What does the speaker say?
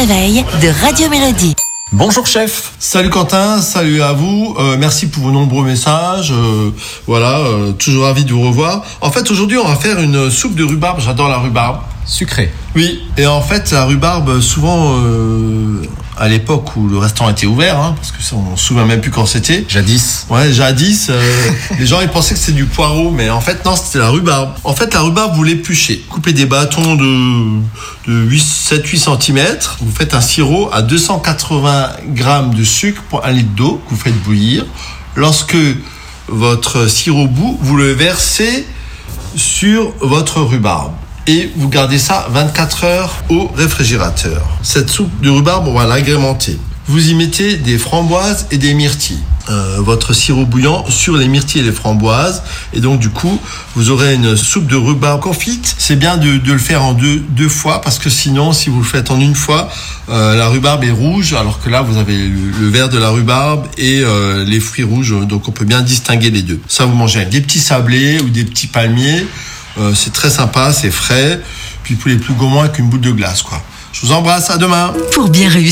Réveil de Radio Mélodie. Bonjour chef. Salut Quentin, salut à vous. Euh, merci pour vos nombreux messages. Euh, voilà, euh, toujours ravi de vous revoir. En fait, aujourd'hui, on va faire une soupe de rhubarbe. J'adore la rhubarbe. Sucré. Oui, et en fait, la rhubarbe, souvent, euh, à l'époque où le restaurant était ouvert, hein, parce que ça, on se souvient même plus quand c'était. Jadis. Ouais, jadis, euh, les gens ils pensaient que c'était du poireau, mais en fait non, c'était la rhubarbe. En fait, la rhubarbe, vous l'épluchez. Coupez des bâtons de, de 8, 7, 8 cm. Vous faites un sirop à 280 grammes de sucre pour un litre d'eau que vous faites bouillir. Lorsque votre sirop bout, vous le versez sur votre rhubarbe. Et vous gardez ça 24 heures au réfrigérateur. Cette soupe de rhubarbe, on va l'agrémenter. Vous y mettez des framboises et des myrtilles. Euh, votre sirop bouillant sur les myrtilles et les framboises. Et donc, du coup, vous aurez une soupe de rhubarbe confite. C'est bien de, de le faire en deux, deux fois parce que sinon, si vous le faites en une fois, euh, la rhubarbe est rouge alors que là, vous avez le, vert de la rhubarbe et euh, les fruits rouges. Donc, on peut bien distinguer les deux. Ça, vous mangez avec des petits sablés ou des petits palmiers. Euh, c'est très sympa, c'est frais. Puis pour les plus gourmands avec une boule de glace, quoi. Je vous embrasse, à demain. Pour bien réussir.